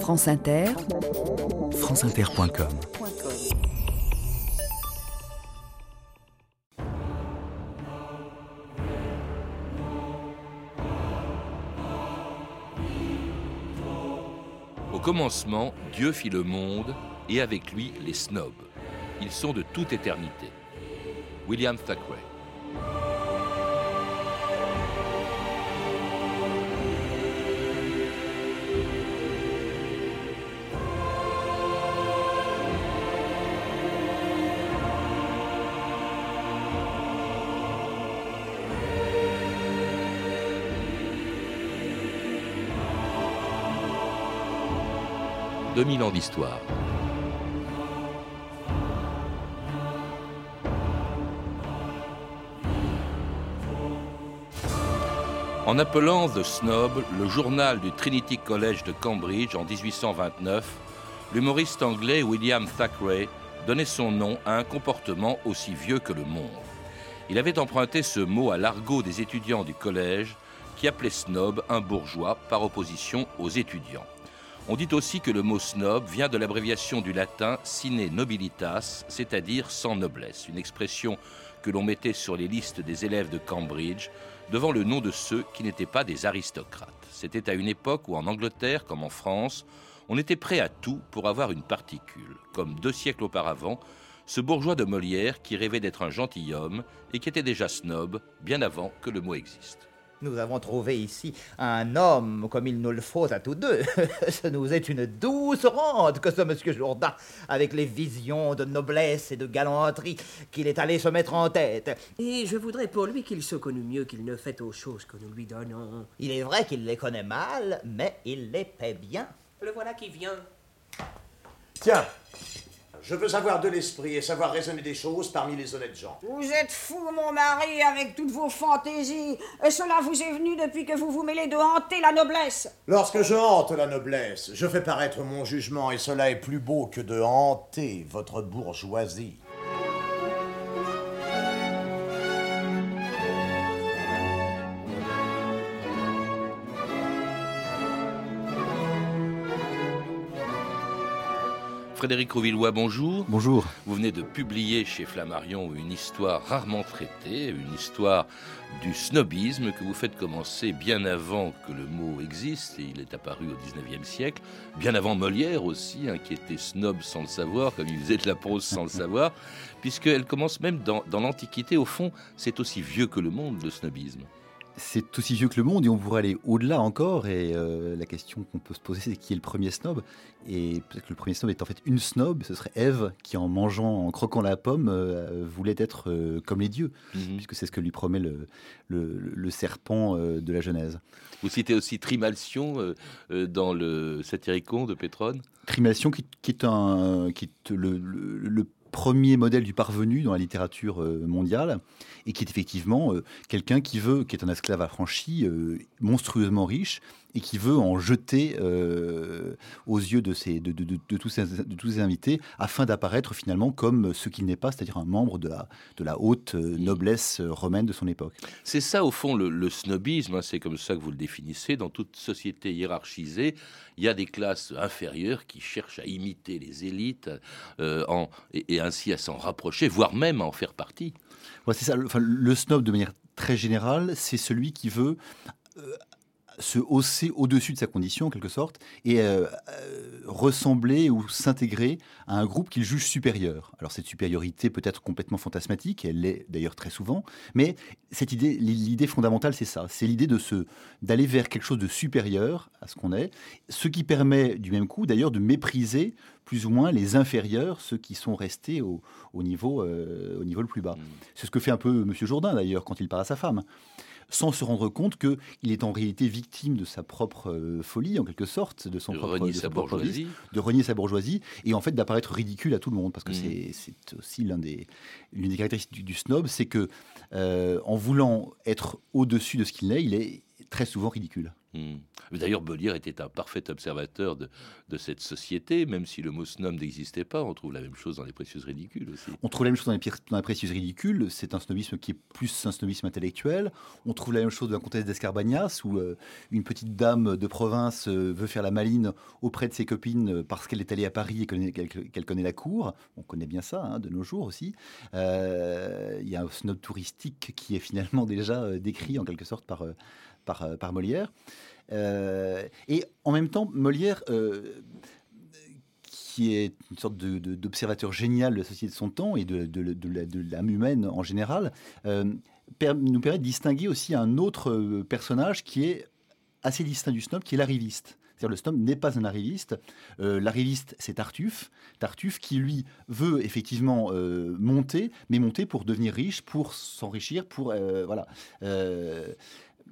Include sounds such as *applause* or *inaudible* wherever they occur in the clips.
France Inter, franceinter.com Au commencement, Dieu fit le monde et avec lui les snobs. Ils sont de toute éternité. William Thackeray. « 2000 ans d'histoire. En appelant The Snob le journal du Trinity College de Cambridge en 1829, l'humoriste anglais William Thackeray donnait son nom à un comportement aussi vieux que le monde. Il avait emprunté ce mot à l'argot des étudiants du collège qui appelaient snob un bourgeois par opposition aux étudiants. On dit aussi que le mot snob vient de l'abréviation du latin sine nobilitas, c'est-à-dire sans noblesse, une expression que l'on mettait sur les listes des élèves de Cambridge devant le nom de ceux qui n'étaient pas des aristocrates. C'était à une époque où en Angleterre comme en France, on était prêt à tout pour avoir une particule, comme deux siècles auparavant, ce bourgeois de Molière qui rêvait d'être un gentilhomme et qui était déjà snob bien avant que le mot existe. Nous avons trouvé ici un homme comme il nous le faut à tous deux. *laughs* ce nous est une douce rente que ce monsieur Jourdain, avec les visions de noblesse et de galanterie qu'il est allé se mettre en tête. Et je voudrais pour lui qu'il se connût mieux qu'il ne fait aux choses que nous lui donnons. Il est vrai qu'il les connaît mal, mais il les paie bien. Le voilà qui vient. Tiens, je veux avoir de l'esprit et savoir raisonner des choses parmi les honnêtes gens. Vous êtes fou, mon mari, avec toutes vos fantaisies. Et cela vous est venu depuis que vous vous mêlez de hanter la noblesse. Lorsque je hante la noblesse, je fais paraître mon jugement et cela est plus beau que de hanter votre bourgeoisie. Frédéric Rouvillois, bonjour. Bonjour. Vous venez de publier chez Flammarion une histoire rarement traitée, une histoire du snobisme que vous faites commencer bien avant que le mot existe, et il est apparu au 19e siècle, bien avant Molière aussi, hein, qui était snob sans le savoir, comme il faisait de la prose sans le *laughs* savoir, puisqu'elle commence même dans, dans l'Antiquité. Au fond, c'est aussi vieux que le monde, le snobisme c'est aussi vieux que le monde et on pourrait aller au-delà encore. Et euh, la question qu'on peut se poser, c'est qui est le premier snob? Et peut-être que le premier snob est en fait une snob, ce serait Ève qui, en mangeant, en croquant la pomme, euh, voulait être euh, comme les dieux, Mhm. puisque c'est ce que lui promet le, le- le serpent de la Genèse. Vous citez aussi Trimalcion dans le Satyricon de Pétrone. Trimalcion, qui, qui est, un, qui est le, le- le premier modèle du parvenu dans la littérature euh, mondiale, et qui est effectivement euh, quelqu'un qui veut, qui est un esclave affranchi, euh, monstrueusement riche, et qui veut en jeter euh, aux yeux de, ses, de, de- de- de tous ses, de tous ses invités, afin d'apparaître finalement comme ce qu'il n'est pas, c'est-à-dire un membre de la, de la haute euh, noblesse euh, romaine de son époque. C'est ça, au fond, le, le snobisme, hein, c'est comme ça que vous le définissez. Dans toute société hiérarchisée, il y a des classes inférieures qui cherchent à imiter les élites euh, en- et, et ainsi à s'en rapprocher, voire même à en faire partie. Ouais, c'est ça. Le, enfin, le snob, de manière très générale, c'est celui qui veut euh, se hausser au-dessus de sa condition, en quelque sorte, et euh, euh, ressembler ou s'intégrer à un groupe qu'il juge supérieur. Alors, cette supériorité peut être complètement fantasmatique, elle l'est d'ailleurs très souvent, mais cette idée, l'idée fondamentale, c'est ça. C'est l'idée de se, d'aller vers quelque chose de supérieur à ce qu'on est, ce qui permet, du même coup, d'ailleurs, de mépriser plus ou moins les inférieurs, ceux qui sont restés au, au niveau, euh, au niveau le plus bas. C'est ce que fait un peu M. Jourdain d'ailleurs quand il parle à sa femme, sans se rendre compte qu'il est en réalité victime de sa propre euh, folie, en quelque sorte, de son De propre, renier de sa propre de renier sa bourgeoisie, et en fait d'apparaître ridicule à tout le monde, parce que Mhm. c'est- c'est aussi l'un des, l'une des caractéristiques du, du snob, c'est que euh, en voulant être au-dessus de ce qu'il est, il est très souvent ridicule. Hmm. D'ailleurs, Molière était un parfait observateur de, cette société, même si le mot snob n'existait pas. On trouve la même chose dans les précieuses ridicules aussi. On trouve la même chose dans les, dans les précieuses ridicules. C'est un snobisme qui est plus un snobisme intellectuel. On trouve la même chose dans la comtesse d'Escarbagnas, où euh, une petite dame de province euh, veut faire la maline auprès de ses copines euh, parce qu'elle est allée à Paris et qu'elle connaît la cour. On connaît bien ça hein, de nos jours aussi. Il y a un snob touristique qui est finalement *laughs* déjà décrit en quelque sorte par par, par Molière. Euh, et en même temps, Molière, euh, qui est une sorte d'observateur génial de la société de son temps et de, l'âme humaine en général, euh, nous permet de distinguer aussi un autre personnage qui est assez distinct du snob, qui est l'arriviste. C'est-à-dire le snob n'est pas un arriviste. l'arriviste, c'est Tartuffe. Tartuffe qui, lui, veut effectivement monter, mais monter pour devenir riche, pour s'enrichir, pour... voilà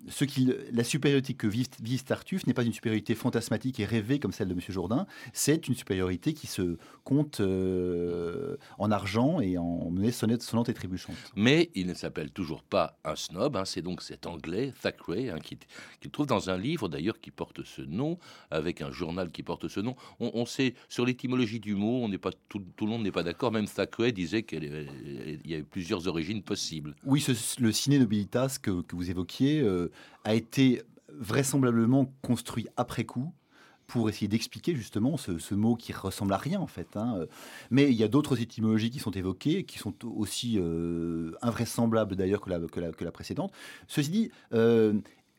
ce la supériorité que vise, Tartuffe n'est pas une supériorité fantasmatique et rêvée comme celle de M. Jourdain, c'est une supériorité qui se compte euh, en argent et en monnaie sonnante et trébuchante. Mais il ne s'appelle toujours pas un snob, hein, c'est donc cet anglais, Thackeray, hein, qui, qui trouve dans un livre d'ailleurs qui porte ce nom, avec un journal qui porte ce nom. On, sait, sur l'étymologie du mot, on n'est pas, tout, le monde n'est pas d'accord, même Thackeray disait qu'il y avait plusieurs origines possibles. Oui, le ciné nobilitas que, que vous évoquiez... Euh, a été vraisemblablement construit après coup pour essayer d'expliquer justement ce, mot qui ressemble à rien en fait. Hein. Mais il y a d'autres étymologies qui sont évoquées, qui sont aussi euh, invraisemblables d'ailleurs que la, précédente. Ceci dit, euh,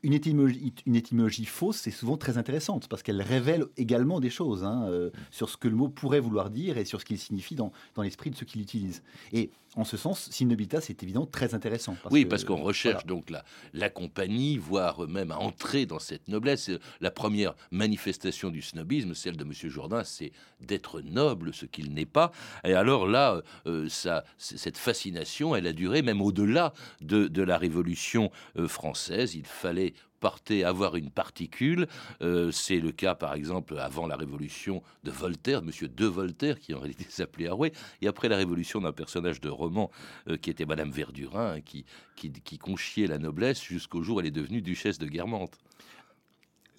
une étymologie, fausse, c'est souvent très intéressante parce qu'elle révèle également des choses hein, euh, sur ce que le mot pourrait vouloir dire et sur ce qu'il signifie dans, dans l'esprit de ceux qui l'utilisent. Et en ce sens, Synobita, c'est évidemment très intéressant. oui, parce qu'on recherche donc la, la compagnie, voire même à entrer dans cette noblesse. La première manifestation du snobisme, celle de M. Jourdain, c'est d'être noble, ce qu'il n'est pas. Et alors là, euh, ça, cette fascination, elle a duré même au-delà de, de, la Révolution euh, française. Il fallait avoir une particule. Euh, c'est le cas, par exemple, avant la révolution de Voltaire, Monsieur de Voltaire, qui en réalité *laughs* s'appelait Arouet, et après la révolution d'un personnage de roman euh, qui était Madame Verdurin, qui, qui, qui conchiait la noblesse jusqu'au jour où elle est devenue duchesse de Guermantes.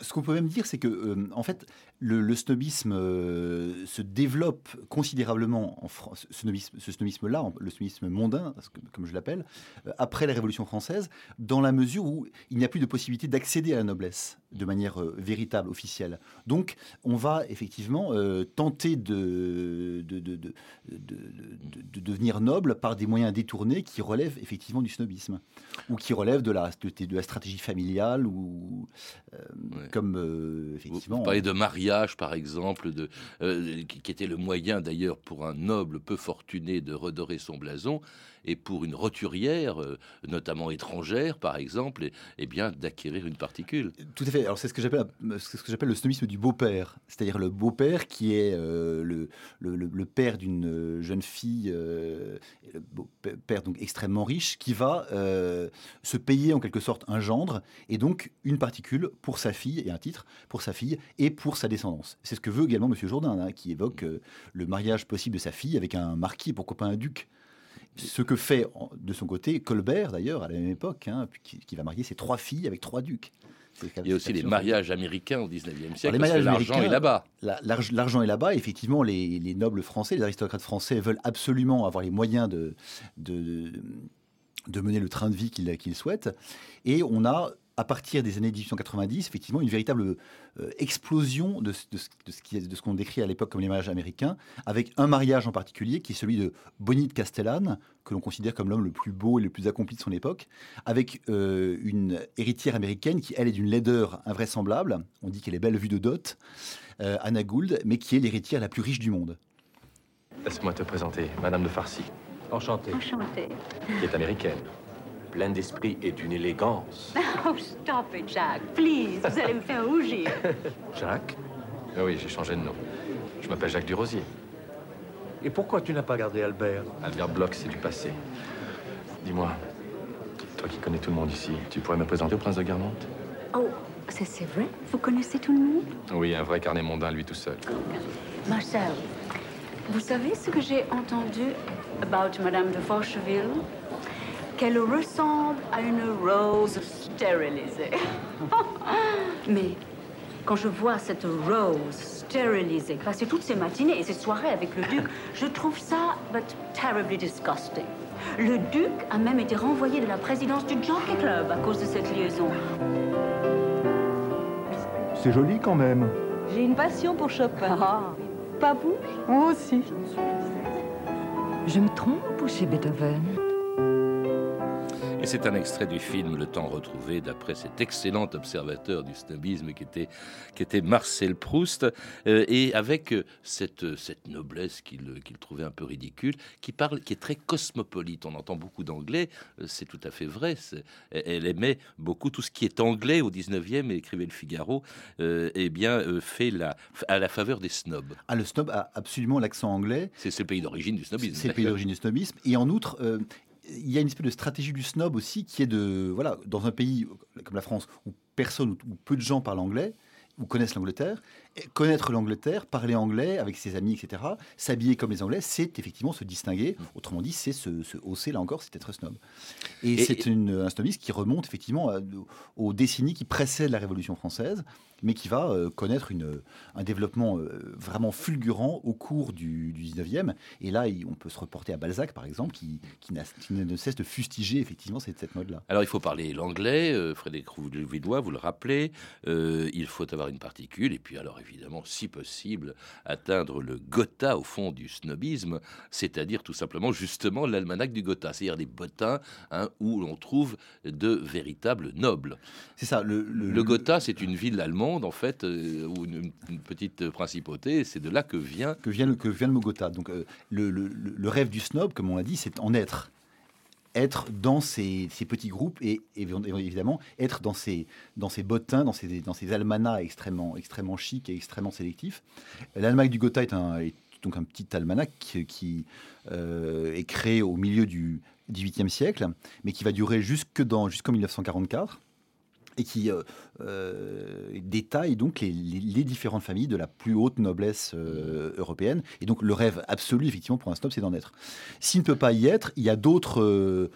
Ce qu'on peut même dire, c'est que, euh, en fait, le, snobisme euh, se développe considérablement en France, ce snobisme-là, le snobisme mondain, comme je l'appelle, euh, après la Révolution française, dans la mesure où il n'y a plus de possibilité d'accéder à la noblesse de manière véritable, officielle. Donc, on va effectivement tenter de de, de, de, de, devenir noble par des moyens détournés qui relèvent effectivement du snobisme, ou qui relèvent de la, de, la stratégie familiale, ou comme euh, effectivement. Vous, parlez de mariage, par exemple, euh, qui, était le moyen d'ailleurs pour un noble peu fortuné de redorer son blason et pour une roturière, euh, notamment étrangère, par exemple, et, eh bien d'acquérir une particule. Tout à fait. Alors c'est ce que j'appelle ce que j'appelle le snobisme du beau-père, c'est-à-dire le beau-père qui est euh, le, le, père d'une jeune fille, euh, le père donc extrêmement riche, qui va se payer en quelque sorte un gendre et donc une particule pour sa fille et un titre pour sa fille et pour sa descendance. C'est ce que veut également Monsieur Jourdain, hein, qui évoque le mariage possible de sa fille avec un marquis, pourquoi pas un duc. Ce que fait de son côté Colbert, d'ailleurs, à la même époque, hein, qui, va marier ses trois filles avec trois ducs. Il y a aussi les mariages américains au 19e siècle, l'argent est là-bas. L'argent est là-bas. Effectivement, les, nobles français, les aristocrates français veulent absolument avoir les moyens de, de, de mener le train de vie qu'ils souhaitent. Et on a à partir des années 1890, effectivement, une véritable euh, explosion de, de, de ce qu'on décrit à l'époque comme les mariages américains, avec un mariage en particulier qui est celui de Bonnie de Castellane, que l'on considère comme l'homme le plus beau et le plus accompli de son époque, avec euh, une héritière américaine qui, elle, est d'une laideur invraisemblable. On dit qu'elle est belle vue de dot, euh, Anna Gould, mais qui est l'héritière la plus riche du monde. Laisse-moi te présenter, Madame de Farcy. Enchantée. Enchantée. Qui est américaine plein d'esprit et d'une élégance. *laughs* Oh, stop it, Jacques. Please, vous allez me faire rougir. *laughs* Jacques ah Oui, j'ai changé de nom. Je m'appelle Jacques Durosier. Et pourquoi tu n'as pas gardé Albert Albert Bloch, c'est du passé. Dis-moi, toi qui connais tout le monde ici, tu pourrais me présenter au prince de Guermantes? Oh, c'est vrai Vous connaissez tout le monde? Oui, un vrai carnet mondain, lui tout seul. Marcel, vous savez ce que j'ai entendu about Madame de Forcheville? Qu'elle ressemble à une rose stérilisée. *laughs* Mais quand je vois cette Rose stérilisée passer toutes ses matinées et ses soirées avec le duc, *laughs* je trouve ça but terribly disgusting. Le duc a même été renvoyé de la présidence du Jockey Club à cause de cette liaison. C'est joli quand même. J'ai une passion pour Chopin. Pas vous? Moi aussi. Je me trompe ou c'est Beethoven? Et c'est un extrait du film Le temps retrouvé d'après cet excellent observateur du snobisme qui était, qui était Marcel Proust, euh, et avec euh, cette, cette noblesse qu'il trouvait un peu ridicule, qui parle, qui est très cosmopolite. On entend beaucoup d'anglais, euh, c'est tout à fait vrai. Elle aimait beaucoup tout ce qui est anglais au 19e, et écrivait le Figaro, euh, eh bien, euh, fait la, à la faveur des snobs. Ah, le snob a absolument l'accent anglais. C'est le pays d'origine du snobisme. C'est le pays d'origine du snobisme. Et en outre, euh, il y a une espèce de stratégie du snob aussi qui est de, voilà, dans un pays comme la France où personne ou peu de gens parlent anglais ou connaissent l'Angleterre, et connaître l'Angleterre, parler anglais avec ses amis, etc., s'habiller comme les Anglais, c'est effectivement se distinguer. Autrement dit, c'est se, se hausser, là encore, c'est être snob. Et, Et- c'est un snobisme qui remonte effectivement à- aux décennies qui précèdent la Révolution française, mais qui va euh, connaître une, un développement euh, vraiment fulgurant au cours du, du 19e. Et là, on peut se reporter à Balzac, par exemple, qui, qui, n'a- qui ne cesse de fustiger effectivement cette, cette mode-là. Alors il faut parler l'anglais, euh, Frédéric Rouvillois, vous le rappelez, euh, il faut avoir une particule, et puis alors évidemment, si possible, atteindre le Gotha au fond du snobisme, c'est-à-dire tout simplement justement l'almanach du Gotha, c'est-à-dire des bottins hein, où l'on trouve de véritables nobles. C'est ça, le, le, Le Gotha, c'est une ville allemande en fait, euh, ou une, une petite principauté, c'est de là que vient que vient le, que vient le mot Gotha. Donc, euh, le- le rêve du snob, comme on l'a dit, c'est en être. Être dans ces, petits groupes et, évi- évidemment être dans ces, dans ces bottins, dans ces, dans ces almanachs extrêmement, extrêmement chics et extrêmement sélectifs. L'almanach du Gotha est, donc un petit almanach qui, qui, euh, est créé au milieu du XVIIIe siècle, mais qui va durer jusque dans, jusqu'en 1944 et qui euh, euh, détaille donc les, différentes familles de la plus haute noblesse euh, européenne. Et donc le rêve absolu, effectivement, pour un snob, c'est d'en être. S'il ne peut pas y être, il y a d'autres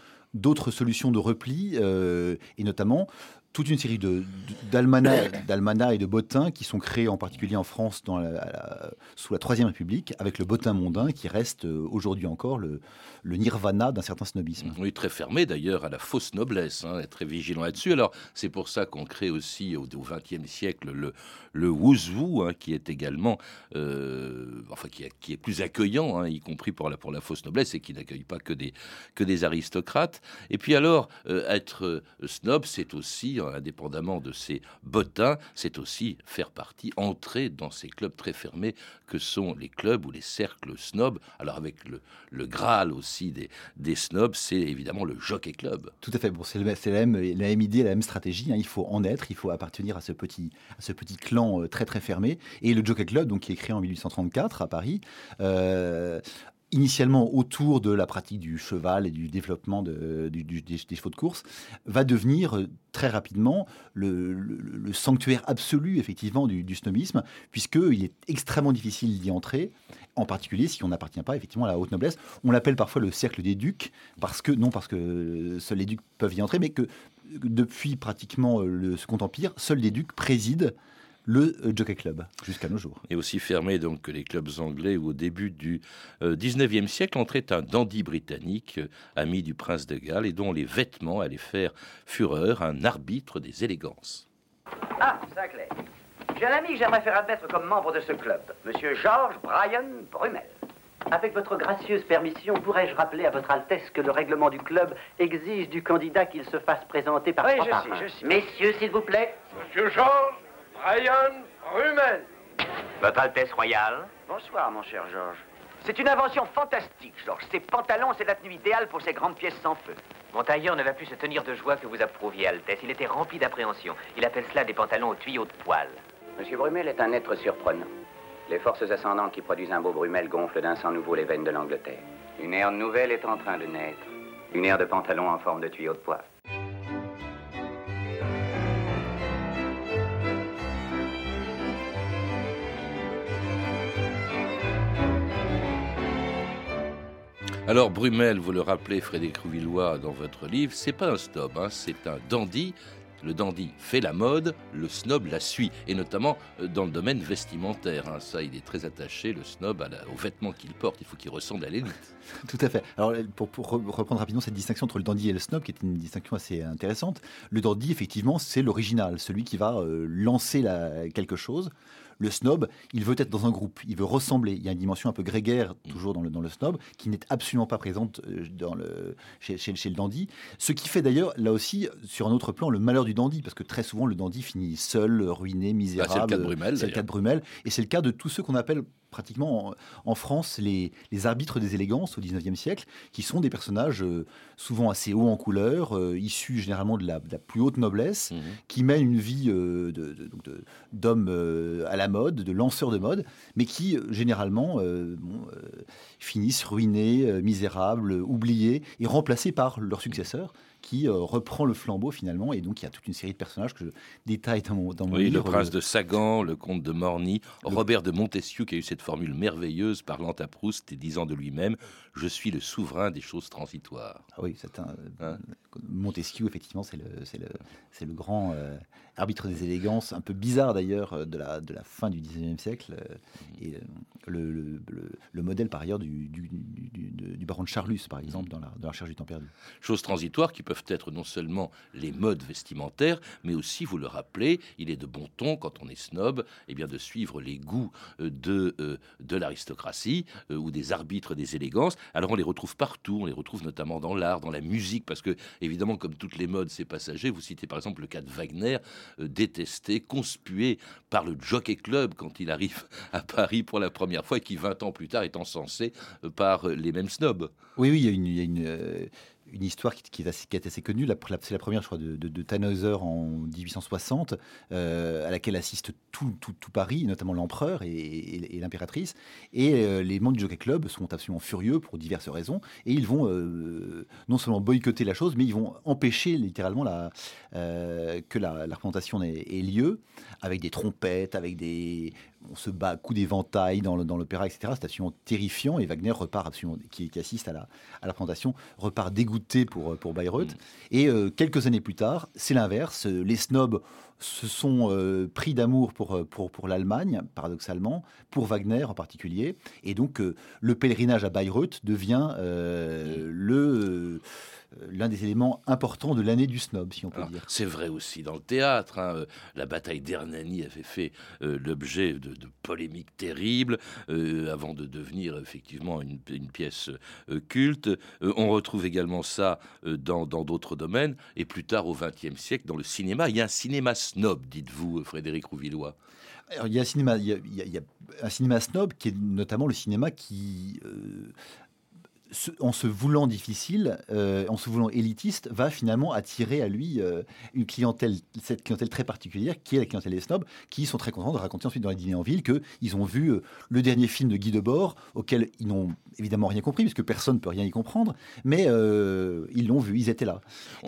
solutions de repli, et notamment toute une série de- d'almanachs *coughs* et de bottins qui sont créés en particulier en France dans la- sous la Troisième République, avec le bottin mondain qui reste euh, aujourd'hui encore le, nirvana d'un certain snobisme. Oui, très fermé d'ailleurs à la fausse noblesse, hein, très vigilant là-dessus. Alors, c'est pour ça qu'on crée aussi au XXe siècle le, le hein, qui est également, euh, enfin, qui est, plus accueillant, hein, y compris pour la, fausse noblesse, et qui n'accueille pas que des, que des aristocrates. Et puis alors, euh, être snob, c'est aussi, indépendamment de ces bottins, c'est aussi faire partie, entrer dans ces clubs très fermés que sont les clubs ou les cercles snobs. Alors, avec le, le Graal aussi des, des snobs, c'est évidemment le Jockey Club. Tout à fait. Bon, c'est la même, la même idée, la même stratégie. hein. Il faut en être, il faut appartenir à ce petit, à ce petit clan euh, très très fermé. Et le Jockey Club, donc qui est créé en 1834 à Paris. euh, Initialement autour de la pratique du cheval et du développement des, chevaux de course, va devenir euh, très rapidement le, sanctuaire absolu effectivement du, du snobisme, puisqu'il est extrêmement difficile d'y entrer, en particulier si on n'appartient pas effectivement à la haute noblesse. On l'appelle parfois le cercle des ducs, parce que non parce que seuls les ducs peuvent y entrer, mais que depuis pratiquement euh, le Second Empire, seuls les ducs président le euh, Jockey Club jusqu'à nos jours. Et aussi fermé donc que les clubs anglais où au début du euh, 19e siècle entrait un dandy britannique, euh, ami du prince de Galles, et dont les vêtements allaient faire fureur, un arbitre des élégances. Ah, Sinclair. J'ai un ami que j'aimerais faire admettre comme membre de ce club, Monsieur Georges Brian Brumel. Avec votre gracieuse permission, pourrais-je rappeler à votre Altesse que le règlement du club exige du candidat qu'il se fasse présenter par Oui, trois je parrains. sais, je sais. Messieurs, s'il vous plaît. Monsieur Georges Brian Brumel. Votre Altesse royale? Bonsoir, mon cher Georges. C'est une invention fantastique, Georges. Ces pantalons, c'est la tenue idéale pour ces grandes pièces sans feu. Mon tailleur ne va plus se tenir de joie que vous approuviez, Altesse. Il était rempli d'appréhension. Il appelle cela des pantalons aux tuyaux de poil. Monsieur Brumel est un être surprenant. Les forces ascendantes qui produisent un beau Brumel gonflent d'un sang nouveau les veines de l'Angleterre. Une ère nouvelle est en train de naître. Une ère de pantalons en forme de tuyaux de poil. Alors Brumel, vous le rappelez, Frédéric Rouvillois, dans votre livre, c'est pas un snob, hein, c'est un dandy le dandy fait la mode, le snob la suit, et notamment euh, dans le domaine vestimentaire. hein. Ça, il est très attaché, le snob, à la- aux vêtements qu'il porte. Il faut qu'il ressemble à l'élite. *laughs* Tout à fait. Alors, pour, pour re- reprendre rapidement cette distinction entre le dandy et le snob, qui est une distinction assez intéressante, le dandy, effectivement, c'est l'original, celui qui va euh, lancer la- quelque chose. Le snob, il veut être dans un groupe, il veut ressembler. Il y a une dimension un peu grégaire, toujours dans le, dans le snob, qui n'est absolument pas présente euh, dans le, chez, chez- chez le dandy. Ce qui fait d'ailleurs, là aussi, sur un autre plan, le malheur du dandy, parce que très souvent, le dandy finit seul, ruiné, misérable. Bah, c'est le cas de Brumel, C'est le cas de Brumel. Et c'est le cas de tous ceux qu'on appelle pratiquement en, en France les, les arbitres des élégances au 19e siècle, qui sont des personnages euh, souvent assez hauts en couleur, euh, issus généralement de la, de la plus haute noblesse, qui mènent une vie euh, de- de- d'hommes à la mode, de lanceurs de mode, mais qui généralement bon, finissent ruinés, euh, misérables, oubliés, et remplacés par leur successeur qui euh, reprend le flambeau finalement, et donc il y a toute une série de personnages que je détaille dans mon, dans mon Oui, livre. le prince de Sagan, le comte de Morny, Robert de Montesquieu qui a eu cette formule merveilleuse parlant à Proust et disant de lui-même Je suis le souverain des choses transitoires. Ah oui, c'est un. Hein? Montesquieu, effectivement, c'est le, c'est le, c'est le grand euh, arbitre des élégances, un peu bizarre d'ailleurs, de la, de la fin du 19e siècle, euh, et le- le modèle par ailleurs du, du, baron de Charlus, par exemple, dans la, recherche du temps perdu. Choses transitoires qui peuvent être non seulement les modes vestimentaires, mais aussi, vous le rappelez, il est de bon ton, quand on est snob, eh bien de suivre les goûts euh, de, euh, de l'aristocratie euh, ou des arbitres des élégances. Alors on les retrouve partout, on les retrouve notamment dans l'art, dans la musique, parce que évidemment, comme toutes les modes, c'est passager. Vous citez par exemple le cas de Wagner, détesté, conspué par le Jockey Club quand il arrive *laughs* à Paris pour la première fois et qui 20 ans plus tard est encensé par euh, les mêmes snobs. Oui, oui, il y a une, euh, histoire qui, est assez, connue. C'est la première, je crois, de, de, Tannhäuser en 1860, euh, à laquelle assiste tout, tout, Paris, notamment l'empereur et, l'impératrice. Et euh, les membres du Jockey Club sont absolument furieux pour diverses raisons. Et ils vont euh, non seulement boycotter la chose, mais ils vont empêcher littéralement euh, que la, représentation ait lieu, avec des trompettes, avec des. On se bat à coups d'éventail dans l'opéra, etc. C'est absolument terrifiant. Et Wagner repart absolument, qui, qui assiste à la, à la présentation, repart dégoûté pour, pour Bayreuth. Et euh, quelques années plus tard, c'est l'inverse. Les snobs se sont euh, pris d'amour pour, euh, pour, pour l'Allemagne, paradoxalement, pour Wagner en particulier. Et donc, euh, le pèlerinage à Bayreuth devient euh, le, l'un des éléments importants de l'année du snob, si on peut Alors, dire. C'est vrai aussi dans le théâtre. hein, La bataille d'Hernani avait fait euh, l'objet de, de polémiques terribles euh, avant de devenir effectivement une, une pièce euh, culte. On retrouve également ça dans dans d'autres domaines. Et plus tard, au XXe siècle, dans le cinéma, il y a un cinéma snob, dites-vous, Frédéric Rouvillois. Alors, il y a un cinéma, il y a, un cinéma snob qui est notamment le cinéma qui, euh, se- en se voulant difficile, euh, en se voulant élitiste, va finalement attirer à lui euh, une clientèle, cette clientèle très particulière qui est la clientèle des snobs, qui sont très contents de raconter ensuite dans les dîners en ville qu'ils ont vu euh, le dernier film de Guy Debord, auquel ils n'ont évidemment rien compris, puisque personne ne peut rien y comprendre, mais ils l'ont vu, ils étaient là.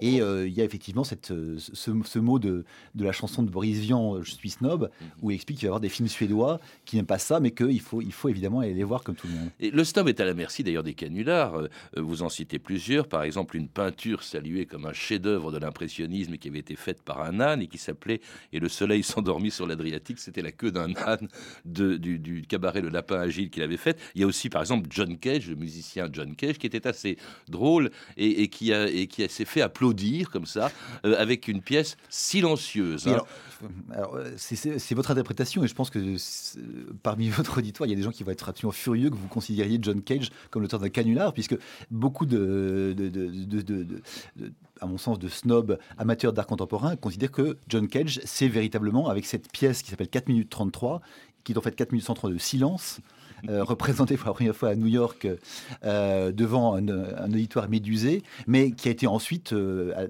Et il y a effectivement cette, ce, ce mot de, de la chanson de Boris Vian, Je suis snob, où il explique qu'il va y avoir des films suédois qui n'aiment pas ça, mais qu'il faut, il faut évidemment aller les voir comme tout le monde. Et le snob est à la merci d'ailleurs des canulars. Euh, Vous en citez plusieurs. Par exemple, une peinture saluée comme un chef-d'œuvre de l'impressionnisme qui avait été faite par un âne et qui s'appelait Et le soleil s'endormit sur l'Adriatique. C'était la queue d'un âne du, cabaret Le Lapin Agile qu'il avait fait. Il y a aussi, par exemple, John Cage, le musicien John Cage, qui était assez drôle et, qui, a, et qui s'est fait applaudir comme ça euh, avec une pièce silencieuse. Hein. alors, euh, c'est- votre interprétation et je pense que parmi *laughs* votre auditoire, il y a des gens qui vont être absolument furieux que vous considériez John Cage comme l'auteur d'un canular, puisque beaucoup de, à mon sens, de snobs amateurs d'art contemporain considèrent que John Cage, c'est véritablement avec cette pièce qui s'appelle 4 minutes 33, qui est en fait 4 minutes 33 de silence, euh, *laughs* représenté pour la première fois à New York euh, devant un, un auditoire médusé, mais qui a été ensuite euh,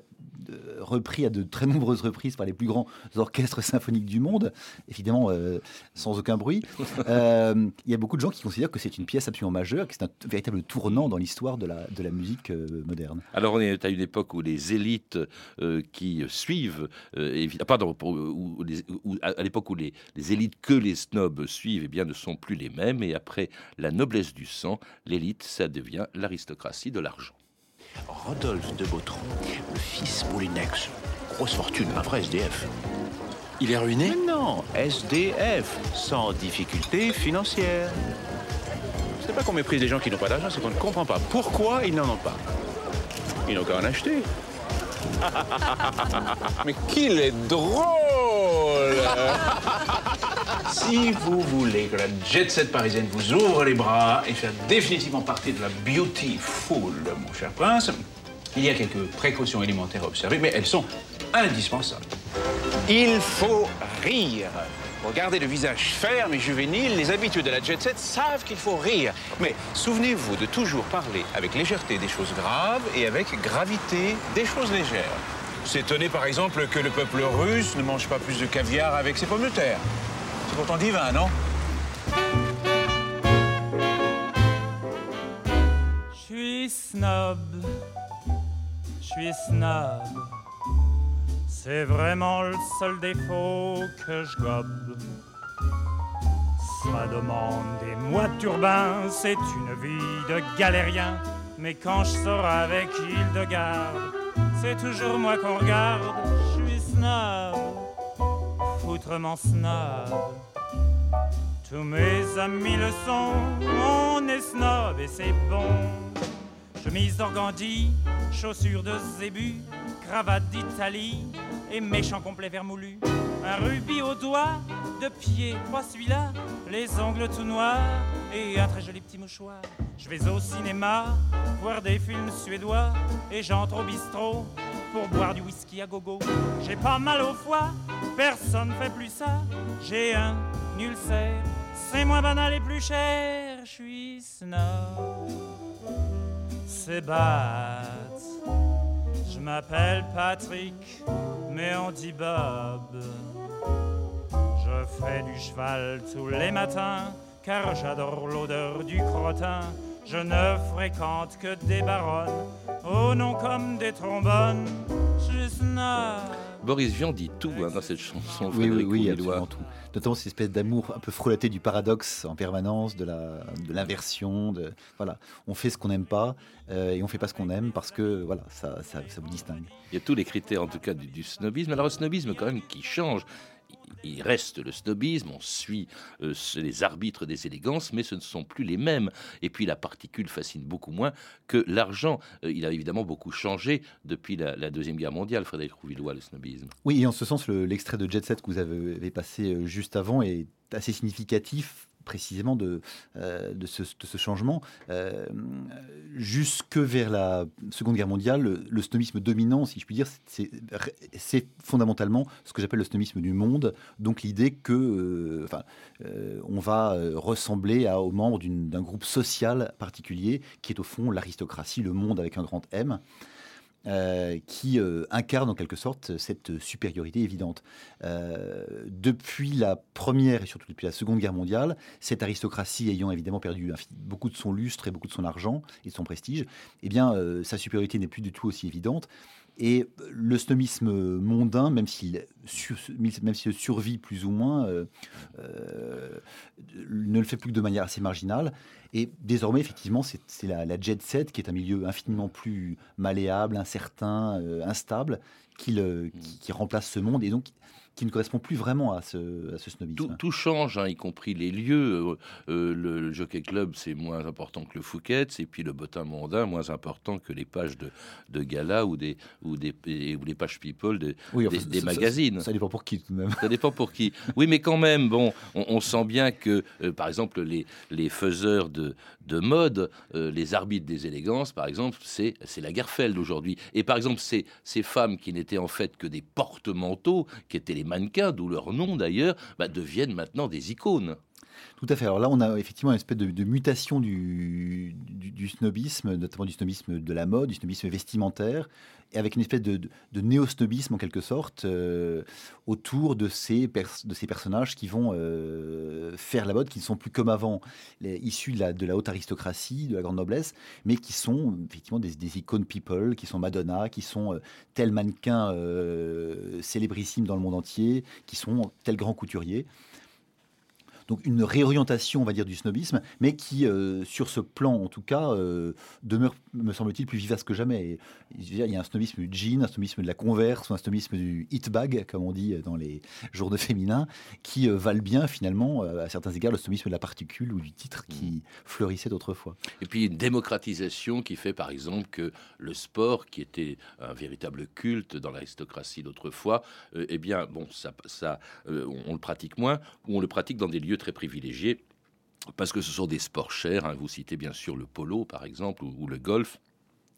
repris à de très nombreuses reprises par les plus grands orchestres symphoniques du monde, évidemment euh, sans aucun bruit. *laughs* Euh, Il y a beaucoup de gens qui considèrent que c'est une pièce absolument majeure, que c'est un véritable tournant dans l'histoire de la, de la musique euh, moderne. Alors on est à une époque où les élites qui suivent, évi- ah, pardon, où les- où- à à l'époque où les, les élites que les snobs suivent, eh bien, ne sont plus les mêmes. Et après la noblesse du sang, l'élite, ça devient l'aristocratie de l'argent. Rodolphe de Bautron, le fils Moulinex, grosse fortune, un vrai SDF. Il est ruiné? Mais non, SDF, sans difficulté financière. C'est pas qu'on méprise les gens qui n'ont pas d'argent, c'est qu'on ne comprend pas pourquoi ils n'en ont pas. Ils n'ont qu'à en acheter. Mais qu'il est drôle *laughs* Si vous voulez que la jet set parisienne vous ouvre les bras et faire définitivement partie de la beautiful, mon cher prince, il y a quelques précautions élémentaires à observer, mais elles sont indispensables. Il faut rire. Regardez le visage ferme et juvénile, les habitués de la jet set savent qu'il faut rire. Mais souvenez-vous de toujours parler avec légèreté des choses graves et avec gravité des choses légères. S'étonner par exemple que le peuple russe ne mange pas plus de caviar avec ses pommes de terre. C'est pourtant divin, non? Je suis snob, je suis snob. C'est vraiment le seul défaut que je gobe. Ça demande des mois de turbin, c'est une vie de galérien. Mais quand je sors avec Hildegarde, c'est toujours moi qu'on regarde. Je suis snob, foutrement snob. Tous mes amis le sont, on est snob et c'est bon. Chemise d'organdi, chaussures de zébu, cravate d'Italie et méchant complet vermoulu. Un rubis au doigt, de pied, pas celui-là, les ongles tout noirs et un très joli petit mouchoir. Je vais au cinéma, voir des films suédois et j'entre au bistrot pour boire du whisky à gogo. J'ai pas mal au foie, personne fait plus ça. J'ai un ulcère, c'est moins banal et plus cher. Je suis snob, c'est bad. Je m'appelle Patrick, mais on dit Bob. Je fais du cheval tous les matins, car j'adore l'odeur du crottin. Je ne fréquente que des baronnes, au nom comme des trombones. Boris Vian dit tout hein, dans cette chanson. Oui, oui, Frédéric oui, absolument tout. Notamment cette espèce d'amour un peu frelaté du paradoxe en permanence, de la, de l'inversion. De, voilà, on fait ce qu'on n'aime pas euh, et on fait pas ce qu'on aime parce que voilà, ça, ça, ça vous distingue. Il y a tous les critères, en tout cas, du, du snobisme. Alors, le snobisme, quand même, qui change. Il reste le snobisme, on suit euh, les arbitres des élégances, mais ce ne sont plus les mêmes. Et puis la particule fascine beaucoup moins que l'argent. Euh, il a évidemment beaucoup changé depuis la, Deuxième Guerre mondiale, Frédéric Rouvillois, le snobisme. Oui, et en ce sens, le- l'extrait de Jet Set que vous avez, avez passé euh, juste avant est assez significatif précisément de, euh, de, ce, changement. Euh, jusque vers la Seconde Guerre mondiale, le, le dominant, si je puis dire, c'est- fondamentalement ce que j'appelle le snobisme du monde, donc l'idée que euh, enfin, on va ressembler à, aux membres d'un groupe social particulier, qui est au fond l'aristocratie, le monde avec un grand M euh, qui euh, incarne en quelque sorte cette supériorité évidente. Euh, depuis la première et surtout depuis la seconde guerre mondiale, cette aristocratie ayant évidemment perdu beaucoup de son lustre et beaucoup de son argent et de son prestige, eh bien sa supériorité n'est plus du tout aussi évidente. Et le snobisme mondain, même s'il même s'il survit plus ou moins, euh, euh, ne le fait plus que de manière assez marginale. Et désormais, effectivement, c'est la, jet set qui est un milieu infiniment plus malléable, incertain, euh, instable, qui, le- qui, qui remplace ce monde et donc qui ne correspond plus vraiment à ce, à ce snobisme. Tout, tout change, hein, y compris les lieux. Euh, euh, le, le Jockey Club, c'est moins important que le Fouquet's, et puis le Bottin Mondain, moins important que les pages de, de gala ou, des, ou, des, ou les pages People des, Oui, enfin, des, des ça- ça- magazines. Ça, dépend pour qui tout de même. Ça dépend pour qui. Oui, mais quand même, bon, on, on sent bien que, euh, par exemple, les, les faiseurs de, de mode, euh, les arbitres des élégances, par exemple, c'est la Gerfeld aujourd'hui. Et par exemple, ces, ces femmes qui n'étaient en fait que des porte-manteaux, qui étaient les mannequins, d'où leur nom d'ailleurs, bah, deviennent maintenant des icônes. Tout à fait. Alors là, on a effectivement une espèce de, mutation du, snobisme, notamment du snobisme de la mode, du snobisme vestimentaire, et avec une espèce de, de- de néo-snobisme en quelque sorte euh, autour de ces, personnages qui vont euh, faire la mode, qui ne sont plus comme avant, issus de la, haute aristocratie, de la grande noblesse, mais qui sont effectivement des, des icônes people, qui sont Madonna, qui sont euh, tels mannequins euh, célébrissimes dans le monde entier, qui sont tels grands couturiers. Donc une réorientation, on va dire, du snobisme, mais qui, euh, sur ce plan en tout cas, euh, demeure, me semble-t-il, plus vivace que jamais. Et, il y a un snobisme du jean, un snobisme de la converse, ou un snobisme du hit bag, comme on dit dans les journaux féminins, qui euh, valent bien finalement, euh, à certains égards, le snobisme de la particule ou du titre qui fleurissait autrefois. Et puis une démocratisation qui fait par exemple que le sport, qui était un véritable culte dans l'aristocratie d'autrefois, euh, eh bien, bon, ça, euh, on le pratique moins, ou on le pratique dans des lieux très privilégiés, parce que ce sont des sports chers. hein. Vous citez bien sûr le polo, par exemple, ou, ou le golf.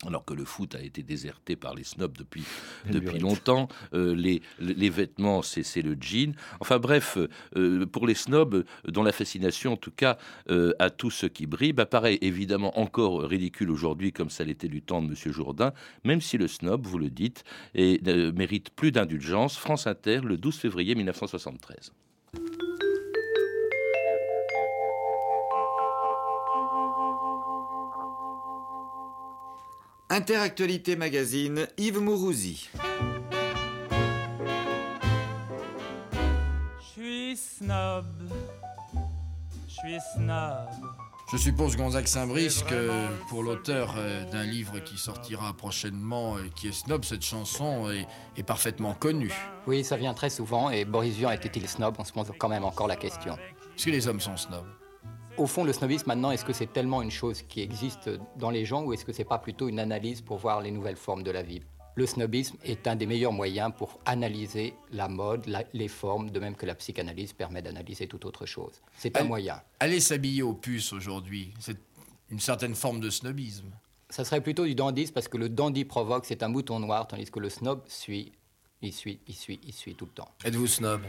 Alors que le foot a été déserté par les snobs depuis, depuis longtemps, Euh, les, les vêtements, c'est le jean. Enfin bref, euh, pour les snobs, dont la fascination, en tout cas, euh, à tout ce qui brille, bah, paraît évidemment encore ridicule aujourd'hui, comme ça l'était du temps de M. Jourdain, même si le snob, vous le dites, et, mérite plus d'indulgence. France Inter, le 12 février 1973. Interactualité Magazine, Yves Mourouzi. Je suis snob. Je suis snob. Je suppose, Gonzague Saint-Brice, que pour l'auteur euh, d'un livre qui sortira prochainement, et qui est snob, cette chanson est, est parfaitement connue. Oui, ça vient très souvent. Et Boris Vian était-il snob? On se pose quand même encore la question. Est-ce que les hommes sont snobs Au fond, le snobisme, maintenant, est-ce que c'est tellement une chose qui existe dans les gens ou est-ce que c'est pas plutôt une analyse pour voir les nouvelles formes de la vie? Le snobisme est un des meilleurs moyens pour analyser la mode, la- les formes, de même que la psychanalyse permet d'analyser toute autre chose. C'est un Allez- moyen. Aller s'habiller aux puces aujourd'hui, c'est une certaine forme de snobisme. Ça serait plutôt du dandisme parce que le dandy provoque, c'est un mouton noir, tandis que le snob suit, il suit, il suit, il suit tout le temps. Êtes-vous snob?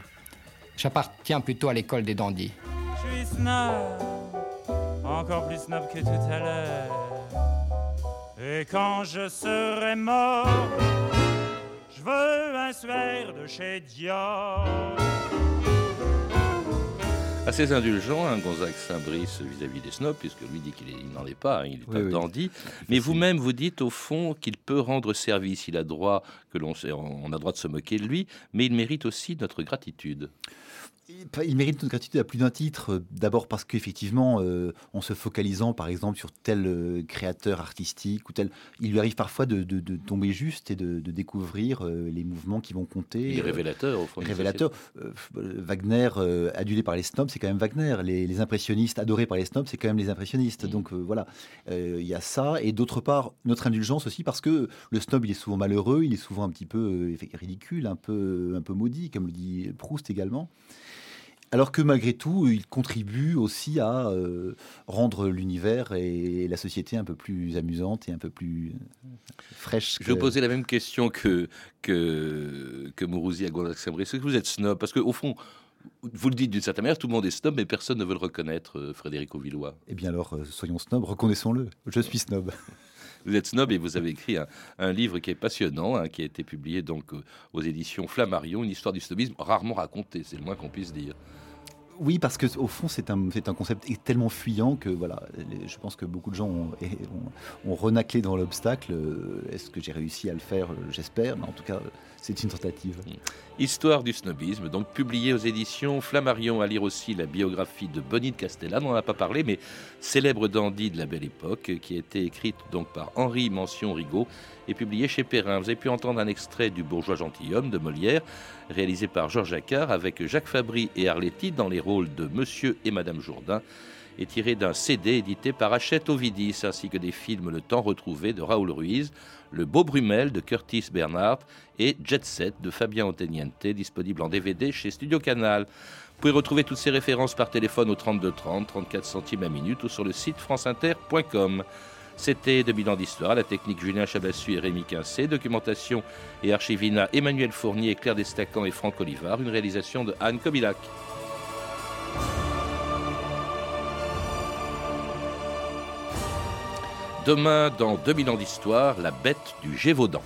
J'appartiens plutôt à l'école des dandys. Je suis snob. Encore plus snob que tout à l'heure. Et quand je serai mort, je veux un suaire de chez Dior. Assez indulgent, hein, Gonzague Saint-Brice vis-à-vis des snobs, puisque lui dit qu'il n'en est pas, hein, il est Oui, un oui. dandy. Mais vous-même, vous dites au fond qu'il peut rendre service. Il a droit que l'on on a droit de se moquer de lui, mais il mérite aussi notre gratitude. Il mérite notre gratitude à plus d'un titre. D'abord parce qu'effectivement, euh, en se focalisant par exemple sur tel euh, créateur artistique ou tel, il lui arrive parfois de, de- de tomber juste et de, de découvrir euh, les mouvements qui vont compter. Il est Euh, révélateur, au fond, Révélateur. Wagner, adulé par les snobs, c'est quand même Wagner. Les, les impressionnistes adorés par les snobs, c'est quand même les impressionnistes. Donc euh, voilà, il y a ça. Et d'autre part, notre indulgence aussi parce que le snob, il est souvent malheureux, il est souvent un petit peu ridicule, un peu, un peu maudit, comme le dit Proust également. Alors que malgré tout, il contribue aussi à euh, rendre l'univers et la société un peu plus amusante et un peu plus euh, fraîche. Je que- poser la même question que, que, que Mourouzi à Saint-Brice. Est-ce que vous êtes snob? Parce qu'au fond, vous le dites d'une certaine manière, tout le monde est snob, mais personne ne veut le reconnaître, euh, Frédéric Auvillois. Eh bien alors, euh, soyons snob, reconnaissons-le. Je suis snob. *laughs* Vous êtes snob et vous avez écrit un, un livre qui est passionnant, hein, qui a été publié donc aux éditions Flammarion, une histoire du snobisme rarement racontée, c'est le moins qu'on puisse dire. Oui, parce que au fond, c'est un, un concept tellement fuyant que voilà, je pense que beaucoup de gens ont, ont- ont renaclé dans l'obstacle. Euh, Est-ce que j'ai réussi à le faire? Euh, J'espère, mais en tout cas, c'est une tentative. Histoire du snobisme, donc publié aux éditions Flammarion, à lire aussi la biographie de Bonnie de Castellane, on n'en a pas parlé, mais célèbre dandy de la belle époque, qui a été écrite donc par Henri Mention Rigaud et publiée chez Perrin. Vous avez pu entendre un extrait du Bourgeois gentilhomme de Molière, réalisé par Georges Accard, avec Jacques Fabry et Arletty dans les rôles de Monsieur et Madame Jourdain, et tiré d'un CD édité par Hachette Ovidis, ainsi que des films Le Temps retrouvé de Raoul Ruiz, Le Beau Brumel de Curtis Bernhardt et Jet Set de Fabien Oteniente, disponible en DVD chez Studio Canal. Vous pouvez retrouver toutes ces références par téléphone au 32 30, 34 centimes la minute ou sur le site franceinter.com. C'était 2000 ans d'histoire, la technique Julien Chabassu et Rémi Quincé, documentation et archivina Emmanuel Fournier, Claire Destacan et Franck Olivard, une réalisation de Anne Kobilac. Demain, dans 2000 ans d'histoire, la bête du Gévaudan.